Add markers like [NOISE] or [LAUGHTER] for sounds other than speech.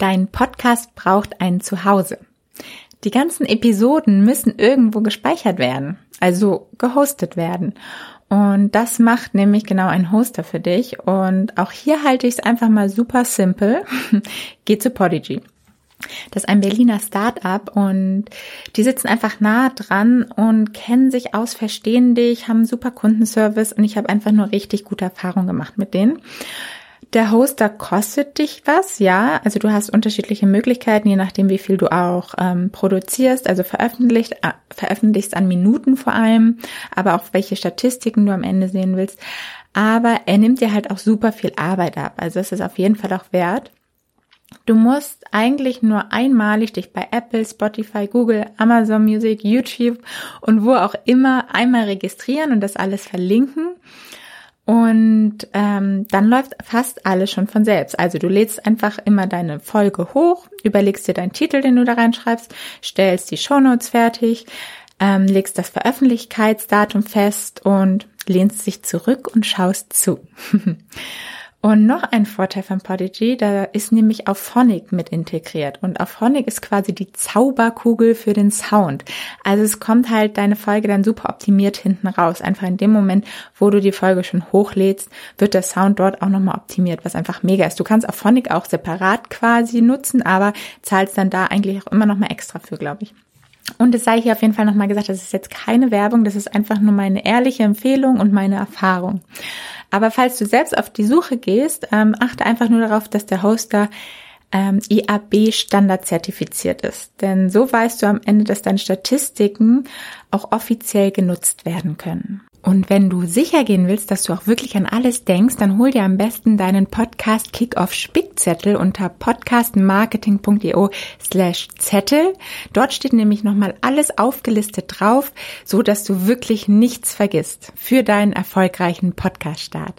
Dein Podcast braucht ein Zuhause. Die ganzen Episoden müssen irgendwo gespeichert werden, also gehostet werden. Und das macht nämlich genau ein Hoster für dich. Und auch hier halte ich es einfach mal super simpel. [LAUGHS] Geh zu Podigy. Das ist ein Berliner Start-up und die sitzen einfach nah dran und kennen sich aus, verstehen dich, haben super Kundenservice und ich habe einfach nur richtig gute Erfahrungen gemacht mit denen. Der Hoster kostet dich was, ja. Also du hast unterschiedliche Möglichkeiten, je nachdem, wie viel du auch ähm, produzierst, also veröffentlicht, äh, veröffentlichst an Minuten vor allem, aber auch welche Statistiken du am Ende sehen willst. Aber er nimmt dir halt auch super viel Arbeit ab. Also es ist auf jeden Fall auch wert. Du musst eigentlich nur einmalig dich bei Apple, Spotify, Google, Amazon Music, YouTube und wo auch immer einmal registrieren und das alles verlinken. Und ähm, dann läuft fast alles schon von selbst. Also du lädst einfach immer deine Folge hoch, überlegst dir deinen Titel, den du da reinschreibst, stellst die Shownotes fertig, ähm, legst das Veröffentlichkeitsdatum fest und lehnst dich zurück und schaust zu. [LAUGHS] Und noch ein Vorteil von Podigy, da ist nämlich auch Phonic mit integriert. Und auch Phonic ist quasi die Zauberkugel für den Sound. Also es kommt halt deine Folge dann super optimiert hinten raus. Einfach in dem Moment, wo du die Folge schon hochlädst, wird der Sound dort auch nochmal optimiert, was einfach mega ist. Du kannst auch Phonic auch separat quasi nutzen, aber zahlst dann da eigentlich auch immer nochmal extra für, glaube ich. Und es sei hier auf jeden Fall nochmal gesagt, das ist jetzt keine Werbung, das ist einfach nur meine ehrliche Empfehlung und meine Erfahrung. Aber falls du selbst auf die Suche gehst, ähm, achte einfach nur darauf, dass der Hoster ähm, IAB Standard zertifiziert ist. Denn so weißt du am Ende, dass deine Statistiken auch offiziell genutzt werden können. Und wenn du sicher gehen willst, dass du auch wirklich an alles denkst, dann hol dir am besten deinen Podcast Kickoff Spickzettel unter podcastmarketing.io slash Zettel. Dort steht nämlich nochmal alles aufgelistet drauf, so dass du wirklich nichts vergisst für deinen erfolgreichen Podcast-Start.